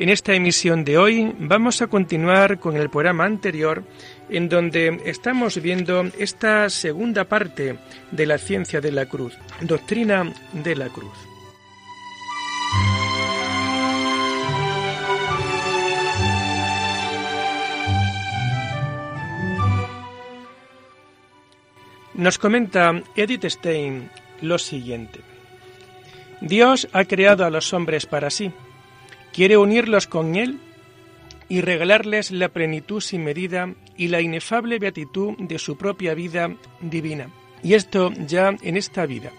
En esta emisión de hoy vamos a continuar con el programa anterior en donde estamos viendo esta segunda parte de la ciencia de la cruz, doctrina de la cruz. Nos comenta Edith Stein lo siguiente. Dios ha creado a los hombres para sí Quiere unirlos con Él y regalarles la plenitud sin medida y la inefable beatitud de su propia vida divina. Y esto ya en esta vida.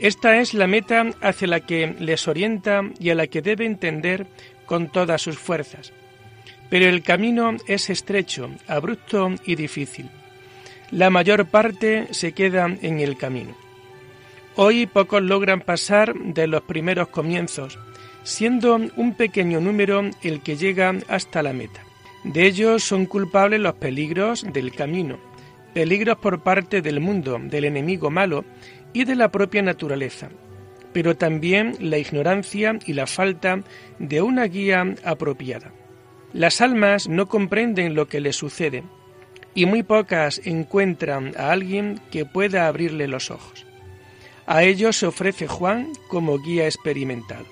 Esta es la meta hacia la que les orienta y a la que debe entender con todas sus fuerzas. Pero el camino es estrecho, abrupto y difícil. La mayor parte se queda en el camino. Hoy pocos logran pasar de los primeros comienzos, siendo un pequeño número el que llega hasta la meta. De ellos son culpables los peligros del camino, peligros por parte del mundo, del enemigo malo y de la propia naturaleza, pero también la ignorancia y la falta de una guía apropiada. Las almas no comprenden lo que les sucede y muy pocas encuentran a alguien que pueda abrirle los ojos. A ellos se ofrece Juan como guía experimental.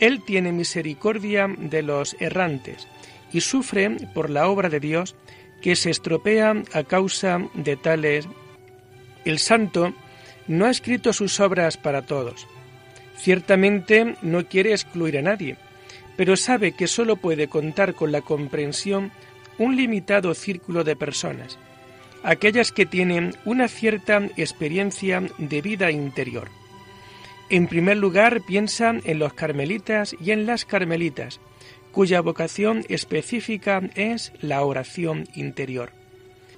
Él tiene misericordia de los errantes y sufre por la obra de Dios que se estropea a causa de tales. El santo no ha escrito sus obras para todos. Ciertamente no quiere excluir a nadie, pero sabe que sólo puede contar con la comprensión un limitado círculo de personas, aquellas que tienen una cierta experiencia de vida interior. En primer lugar, piensa en los carmelitas y en las carmelitas, cuya vocación específica es la oración interior.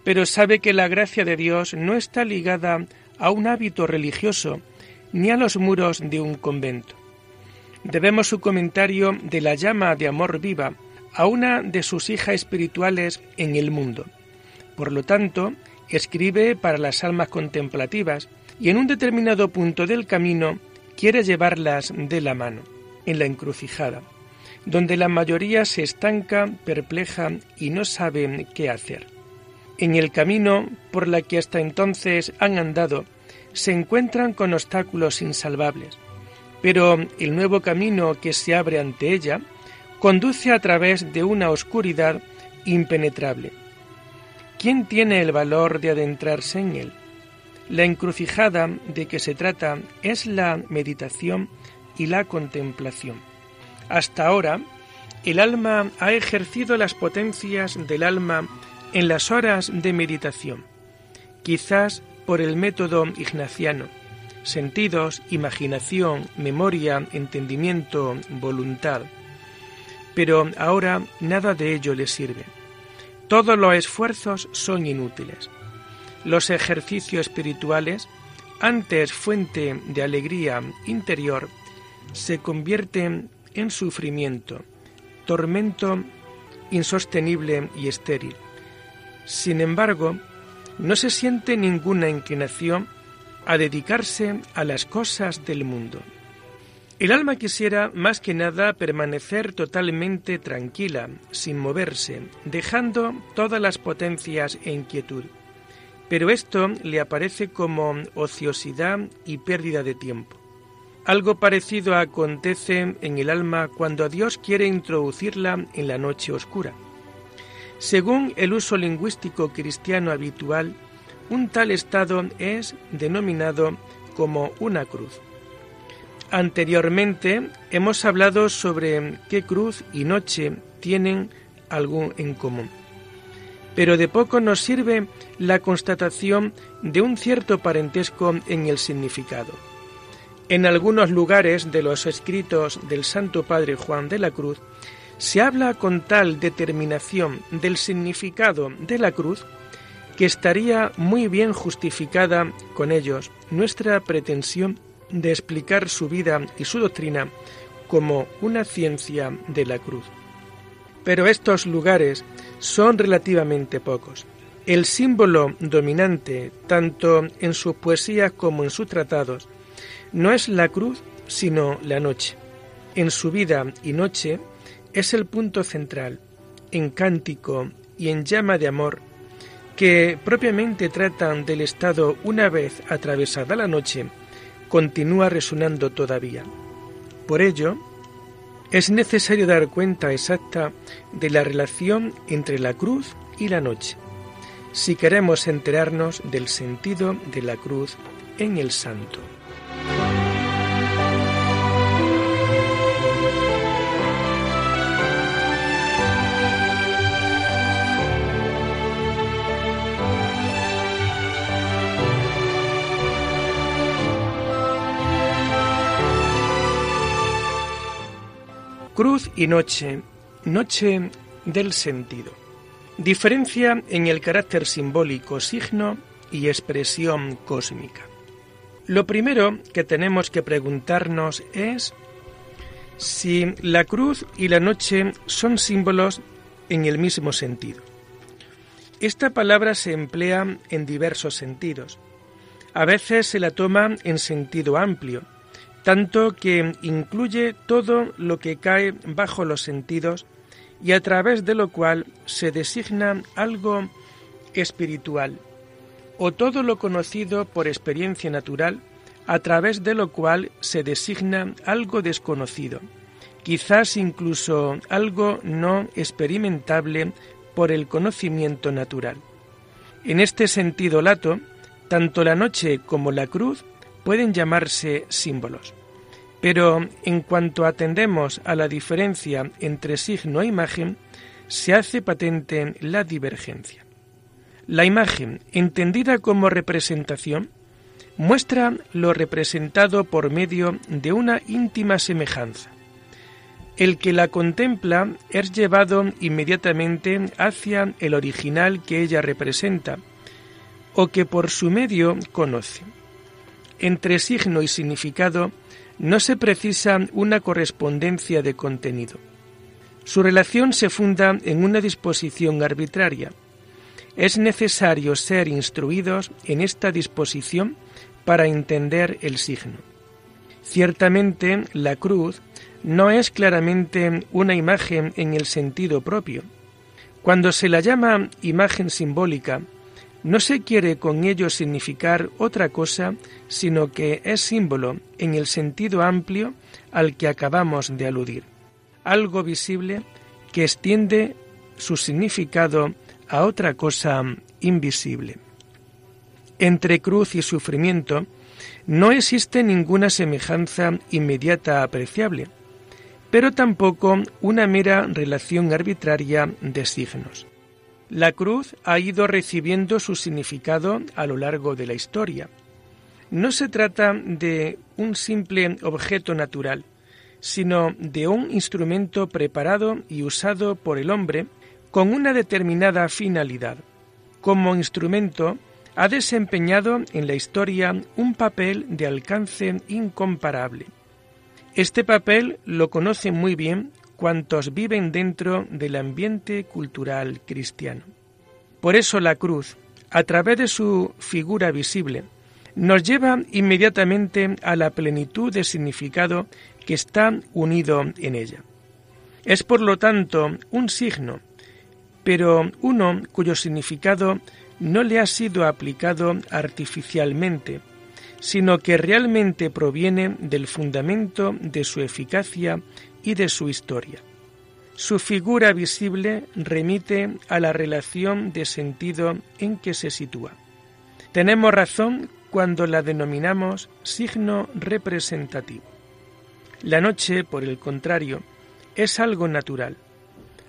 Pero sabe que la gracia de Dios no está ligada a un hábito religioso ni a los muros de un convento. Debemos su comentario de la llama de amor viva a una de sus hijas espirituales en el mundo. Por lo tanto, escribe para las almas contemplativas y en un determinado punto del camino quiere llevarlas de la mano, en la encrucijada, donde la mayoría se estanca, perpleja y no sabe qué hacer. En el camino por la que hasta entonces han andado, se encuentran con obstáculos insalvables, pero el nuevo camino que se abre ante ella conduce a través de una oscuridad impenetrable. ¿Quién tiene el valor de adentrarse en él? La encrucijada de que se trata es la meditación y la contemplación. Hasta ahora, el alma ha ejercido las potencias del alma en las horas de meditación, quizás por el método ignaciano, sentidos, imaginación, memoria, entendimiento, voluntad. Pero ahora nada de ello le sirve. Todos los esfuerzos son inútiles. Los ejercicios espirituales, antes fuente de alegría interior, se convierten en sufrimiento, tormento insostenible y estéril. Sin embargo, no se siente ninguna inclinación a dedicarse a las cosas del mundo. El alma quisiera más que nada permanecer totalmente tranquila, sin moverse, dejando todas las potencias e inquietud pero esto le aparece como ociosidad y pérdida de tiempo. Algo parecido acontece en el alma cuando Dios quiere introducirla en la noche oscura. Según el uso lingüístico cristiano habitual, un tal estado es denominado como una cruz. Anteriormente hemos hablado sobre qué cruz y noche tienen algo en común pero de poco nos sirve la constatación de un cierto parentesco en el significado. En algunos lugares de los escritos del Santo Padre Juan de la Cruz se habla con tal determinación del significado de la cruz que estaría muy bien justificada con ellos nuestra pretensión de explicar su vida y su doctrina como una ciencia de la cruz. Pero estos lugares son relativamente pocos. El símbolo dominante, tanto en sus poesías como en sus tratados, no es la cruz, sino la noche. En su vida y noche es el punto central, en cántico y en llama de amor, que propiamente tratan del estado una vez atravesada la noche, continúa resonando todavía. Por ello, es necesario dar cuenta exacta de la relación entre la cruz y la noche, si queremos enterarnos del sentido de la cruz en el santo. Cruz y noche, noche del sentido. Diferencia en el carácter simbólico, signo y expresión cósmica. Lo primero que tenemos que preguntarnos es si la cruz y la noche son símbolos en el mismo sentido. Esta palabra se emplea en diversos sentidos. A veces se la toma en sentido amplio, tanto que incluye todo lo que cae bajo los sentidos y a través de lo cual se designa algo espiritual, o todo lo conocido por experiencia natural, a través de lo cual se designa algo desconocido, quizás incluso algo no experimentable por el conocimiento natural. En este sentido lato, tanto la noche como la cruz pueden llamarse símbolos. Pero en cuanto atendemos a la diferencia entre signo e imagen, se hace patente la divergencia. La imagen, entendida como representación, muestra lo representado por medio de una íntima semejanza. El que la contempla es llevado inmediatamente hacia el original que ella representa, o que por su medio conoce. Entre signo y significado no se precisa una correspondencia de contenido. Su relación se funda en una disposición arbitraria. Es necesario ser instruidos en esta disposición para entender el signo. Ciertamente, la cruz no es claramente una imagen en el sentido propio. Cuando se la llama imagen simbólica, no se quiere con ello significar otra cosa, sino que es símbolo en el sentido amplio al que acabamos de aludir, algo visible que extiende su significado a otra cosa invisible. Entre cruz y sufrimiento no existe ninguna semejanza inmediata apreciable, pero tampoco una mera relación arbitraria de signos. La cruz ha ido recibiendo su significado a lo largo de la historia. No se trata de un simple objeto natural, sino de un instrumento preparado y usado por el hombre con una determinada finalidad. Como instrumento, ha desempeñado en la historia un papel de alcance incomparable. Este papel lo conocen muy bien cuantos viven dentro del ambiente cultural cristiano. Por eso la cruz, a través de su figura visible, nos lleva inmediatamente a la plenitud de significado que está unido en ella. Es por lo tanto un signo, pero uno cuyo significado no le ha sido aplicado artificialmente, sino que realmente proviene del fundamento de su eficacia y de su historia. Su figura visible remite a la relación de sentido en que se sitúa. Tenemos razón cuando la denominamos signo representativo. La noche, por el contrario, es algo natural,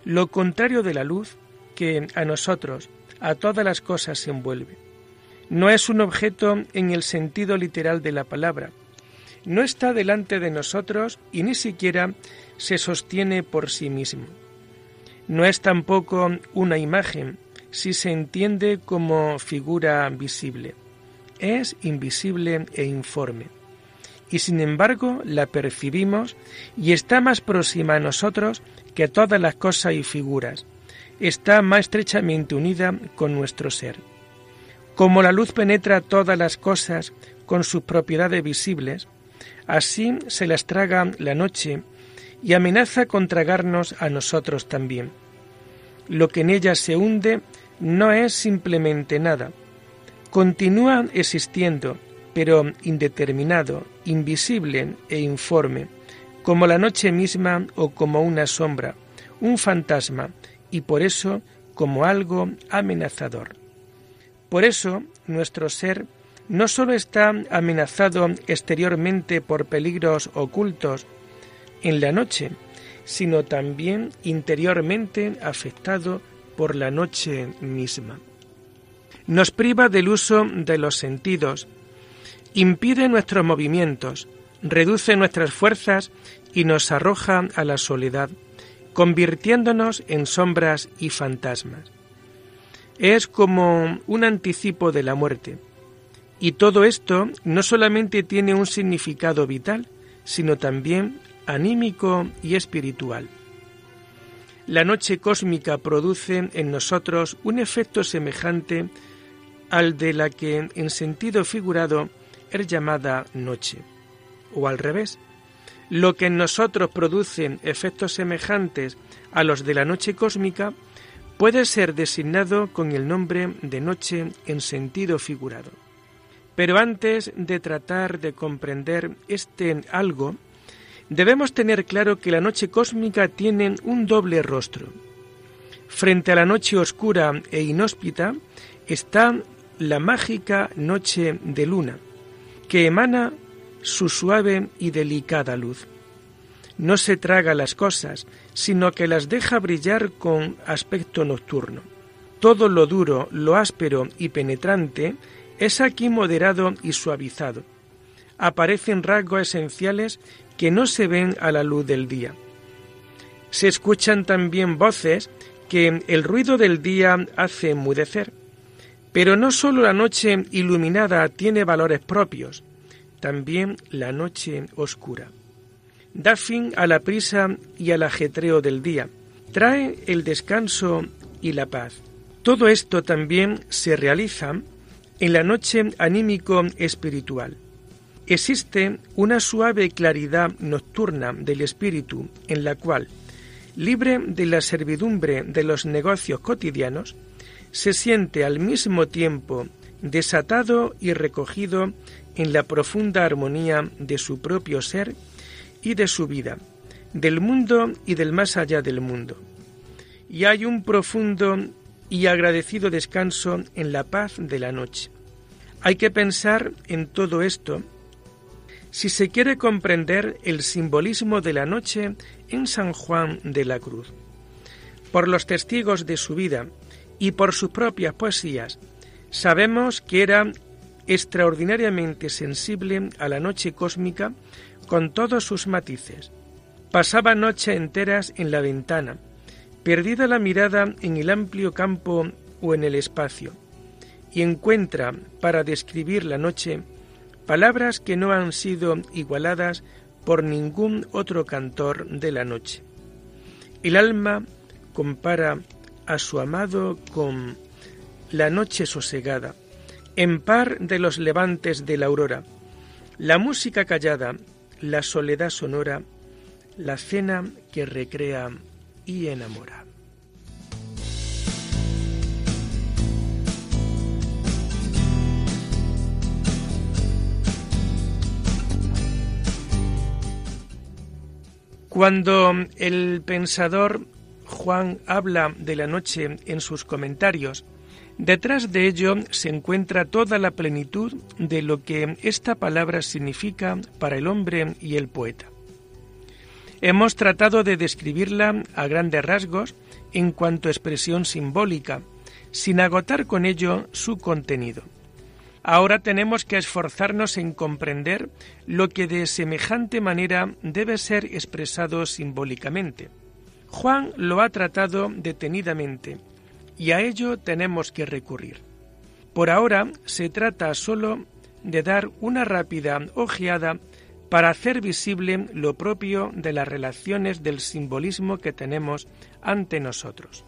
lo contrario de la luz que a nosotros, a todas las cosas se envuelve. No es un objeto en el sentido literal de la palabra, no está delante de nosotros y ni siquiera se sostiene por sí mismo. No es tampoco una imagen si se entiende como figura visible. Es invisible e informe. Y sin embargo la percibimos y está más próxima a nosotros que todas las cosas y figuras. Está más estrechamente unida con nuestro ser. Como la luz penetra todas las cosas con sus propiedades visibles, así se las traga la noche y amenaza con tragarnos a nosotros también. Lo que en ella se hunde no es simplemente nada. Continúa existiendo, pero indeterminado, invisible e informe, como la noche misma o como una sombra, un fantasma, y por eso como algo amenazador. Por eso nuestro ser no sólo está amenazado exteriormente por peligros ocultos en la noche, sino también interiormente afectado por la noche misma. Nos priva del uso de los sentidos, impide nuestros movimientos, reduce nuestras fuerzas y nos arroja a la soledad, convirtiéndonos en sombras y fantasmas. Es como un anticipo de la muerte. Y todo esto no solamente tiene un significado vital, sino también anímico y espiritual. La noche cósmica produce en nosotros un efecto semejante al de la que en sentido figurado es llamada noche, o al revés. Lo que en nosotros produce efectos semejantes a los de la noche cósmica puede ser designado con el nombre de noche en sentido figurado. Pero antes de tratar de comprender este algo, Debemos tener claro que la noche cósmica tiene un doble rostro. Frente a la noche oscura e inhóspita está la mágica noche de luna, que emana su suave y delicada luz. No se traga las cosas, sino que las deja brillar con aspecto nocturno. Todo lo duro, lo áspero y penetrante es aquí moderado y suavizado. Aparecen rasgos esenciales que no se ven a la luz del día. Se escuchan también voces que el ruido del día hace enmudecer. Pero no sólo la noche iluminada tiene valores propios, también la noche oscura. Da fin a la prisa y al ajetreo del día, trae el descanso y la paz. Todo esto también se realiza en la noche anímico espiritual. Existe una suave claridad nocturna del espíritu en la cual, libre de la servidumbre de los negocios cotidianos, se siente al mismo tiempo desatado y recogido en la profunda armonía de su propio ser y de su vida, del mundo y del más allá del mundo. Y hay un profundo y agradecido descanso en la paz de la noche. Hay que pensar en todo esto si se quiere comprender el simbolismo de la noche en San Juan de la Cruz. Por los testigos de su vida y por sus propias poesías, sabemos que era extraordinariamente sensible a la noche cósmica con todos sus matices. Pasaba noches enteras en la ventana, perdida la mirada en el amplio campo o en el espacio, y encuentra, para describir la noche, palabras que no han sido igualadas por ningún otro cantor de la noche. El alma compara a su amado con la noche sosegada, en par de los levantes de la aurora, la música callada, la soledad sonora, la cena que recrea y enamora. Cuando el pensador Juan habla de la noche en sus comentarios, detrás de ello se encuentra toda la plenitud de lo que esta palabra significa para el hombre y el poeta. Hemos tratado de describirla a grandes rasgos en cuanto a expresión simbólica, sin agotar con ello su contenido. Ahora tenemos que esforzarnos en comprender lo que de semejante manera debe ser expresado simbólicamente. Juan lo ha tratado detenidamente y a ello tenemos que recurrir. Por ahora se trata sólo de dar una rápida ojeada para hacer visible lo propio de las relaciones del simbolismo que tenemos ante nosotros.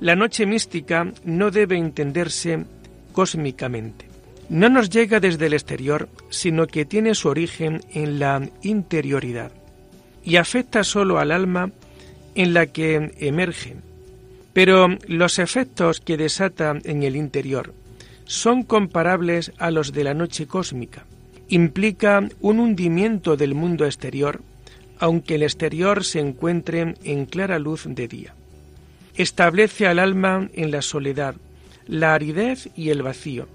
La noche mística no debe entenderse cósmicamente. No nos llega desde el exterior, sino que tiene su origen en la interioridad y afecta sólo al alma en la que emerge. Pero los efectos que desata en el interior son comparables a los de la noche cósmica. Implica un hundimiento del mundo exterior, aunque el exterior se encuentre en clara luz de día. Establece al alma en la soledad, la aridez y el vacío.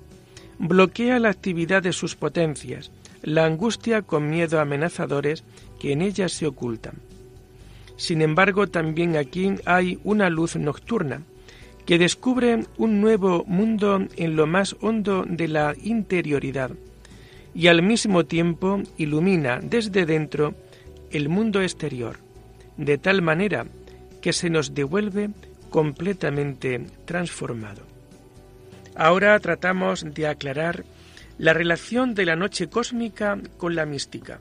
Bloquea la actividad de sus potencias, la angustia con miedo amenazadores que en ellas se ocultan. Sin embargo, también aquí hay una luz nocturna, que descubre un nuevo mundo en lo más hondo de la interioridad y al mismo tiempo ilumina desde dentro el mundo exterior, de tal manera que se nos devuelve completamente transformado. Ahora tratamos de aclarar la relación de la noche cósmica con la mística,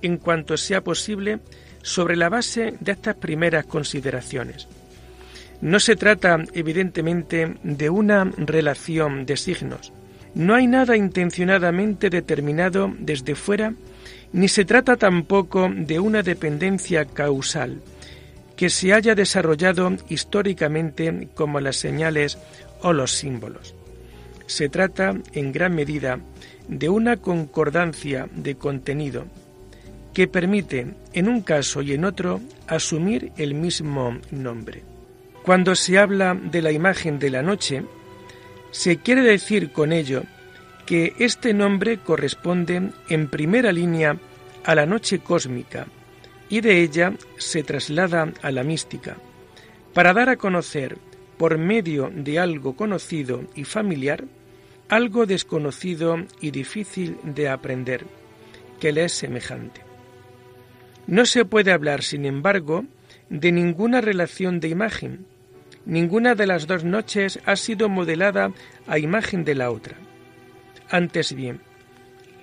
en cuanto sea posible sobre la base de estas primeras consideraciones. No se trata, evidentemente, de una relación de signos. No hay nada intencionadamente determinado desde fuera, ni se trata tampoco de una dependencia causal que se haya desarrollado históricamente como las señales o los símbolos. Se trata, en gran medida, de una concordancia de contenido que permite, en un caso y en otro, asumir el mismo nombre. Cuando se habla de la imagen de la noche, se quiere decir con ello que este nombre corresponde en primera línea a la noche cósmica y de ella se traslada a la mística, para dar a conocer, por medio de algo conocido y familiar, algo desconocido y difícil de aprender, que le es semejante. No se puede hablar, sin embargo, de ninguna relación de imagen, Ninguna de las dos noches ha sido modelada a imagen de la otra. Antes bien,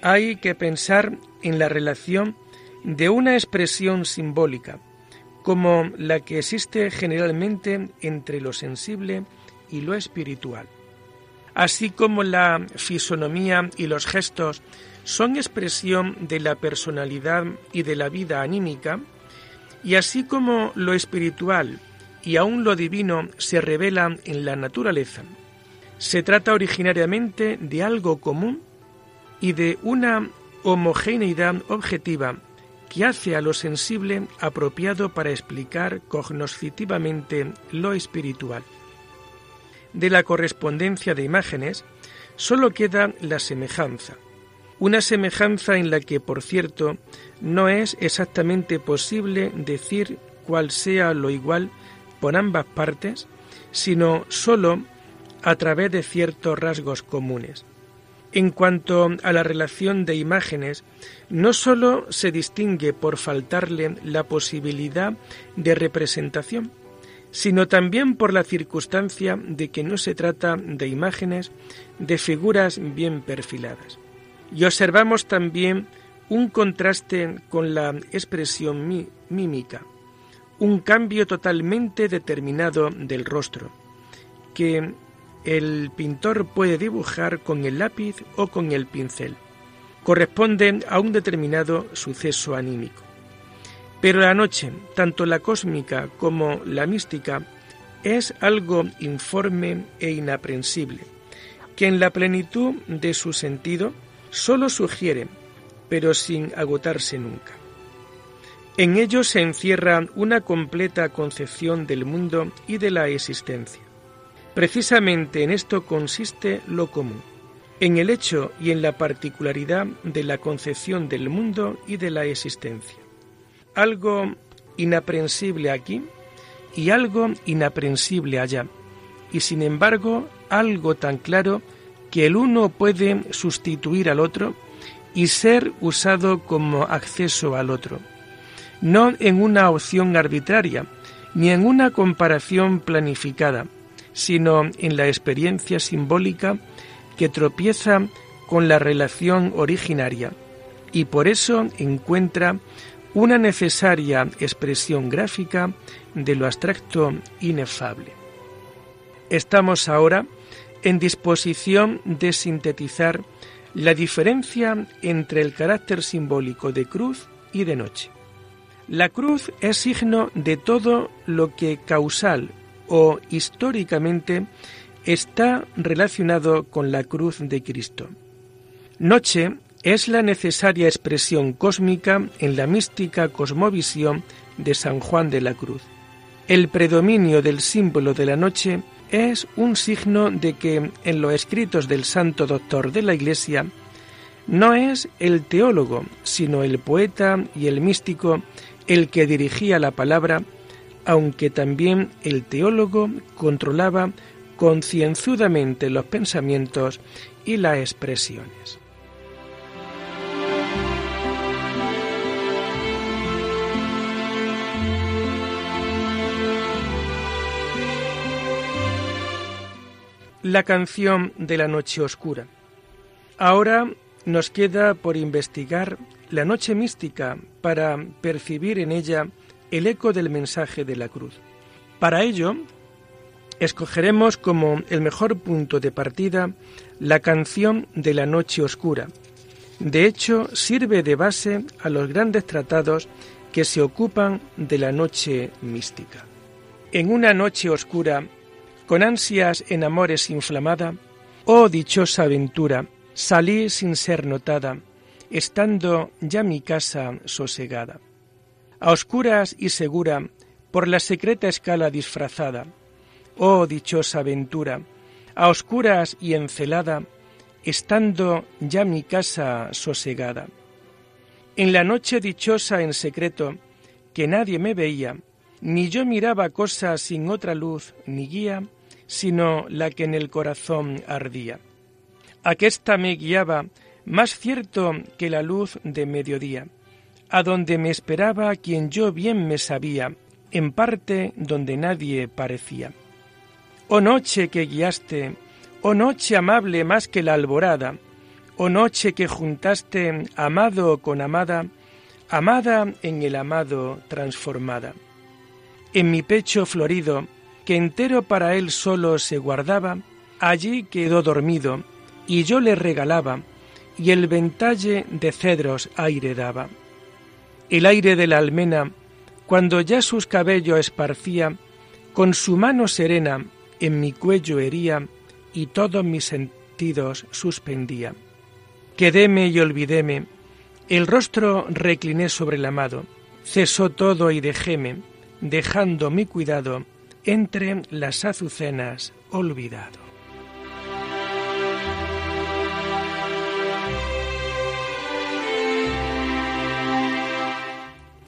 hay que pensar en la relación de una expresión simbólica, como la que existe generalmente entre lo sensible y lo espiritual. Así como la fisonomía y los gestos son expresión de la personalidad y de la vida anímica, y así como lo espiritual y aún lo divino se revela en la naturaleza. Se trata originariamente de algo común y de una homogeneidad objetiva que hace a lo sensible apropiado para explicar cognoscitivamente lo espiritual. De la correspondencia de imágenes sólo queda la semejanza, una semejanza en la que, por cierto, no es exactamente posible decir cuál sea lo igual por ambas partes, sino sólo a través de ciertos rasgos comunes. En cuanto a la relación de imágenes, no sólo se distingue por faltarle la posibilidad de representación, sino también por la circunstancia de que no se trata de imágenes de figuras bien perfiladas. Y observamos también un contraste con la expresión mímica, un cambio totalmente determinado del rostro, que el pintor puede dibujar con el lápiz o con el pincel. Corresponde a un determinado suceso anímico. Pero la noche, tanto la cósmica como la mística, es algo informe e inaprensible, que en la plenitud de su sentido sólo sugiere, pero sin agotarse nunca. En ello se encierra una completa concepción del mundo y de la existencia. Precisamente en esto consiste lo común, en el hecho y en la particularidad de la concepción del mundo y de la existencia. Algo inaprensible aquí y algo inaprensible allá, y sin embargo algo tan claro que el uno puede sustituir al otro y ser usado como acceso al otro, no en una opción arbitraria, ni en una comparación planificada, sino en la experiencia simbólica que tropieza con la relación originaria y por eso encuentra una necesaria expresión gráfica de lo abstracto inefable. Estamos ahora en disposición de sintetizar la diferencia entre el carácter simbólico de cruz y de noche. La cruz es signo de todo lo que causal o históricamente está relacionado con la cruz de Cristo. Noche es la necesaria expresión cósmica en la mística cosmovisión de San Juan de la Cruz. El predominio del símbolo de la noche es un signo de que en los escritos del santo doctor de la Iglesia no es el teólogo, sino el poeta y el místico el que dirigía la palabra, aunque también el teólogo controlaba concienzudamente los pensamientos y las expresiones. La canción de la noche oscura. Ahora nos queda por investigar la noche mística para percibir en ella el eco del mensaje de la cruz. Para ello, escogeremos como el mejor punto de partida la canción de la noche oscura. De hecho, sirve de base a los grandes tratados que se ocupan de la noche mística. En una noche oscura con ansias en amores inflamada, oh dichosa aventura, salí sin ser notada, estando ya mi casa sosegada. A oscuras y segura, por la secreta escala disfrazada, oh dichosa aventura, a oscuras y encelada, estando ya mi casa sosegada. En la noche dichosa en secreto, que nadie me veía, ni yo miraba cosas sin otra luz ni guía, sino la que en el corazón ardía. Aquesta me guiaba más cierto que la luz de mediodía, a donde me esperaba quien yo bien me sabía, en parte donde nadie parecía. Oh noche que guiaste, oh noche amable más que la alborada, oh noche que juntaste amado con amada, amada en el amado transformada en mi pecho florido, que entero para él solo se guardaba, allí quedó dormido, y yo le regalaba, y el ventalle de cedros aire daba. El aire de la almena, cuando ya sus cabellos esparcía, con su mano serena en mi cuello hería, y todos mis sentidos suspendía. Quedéme y olvidéme, el rostro recliné sobre el amado, cesó todo y dejéme, dejando mi cuidado entre las azucenas olvidado.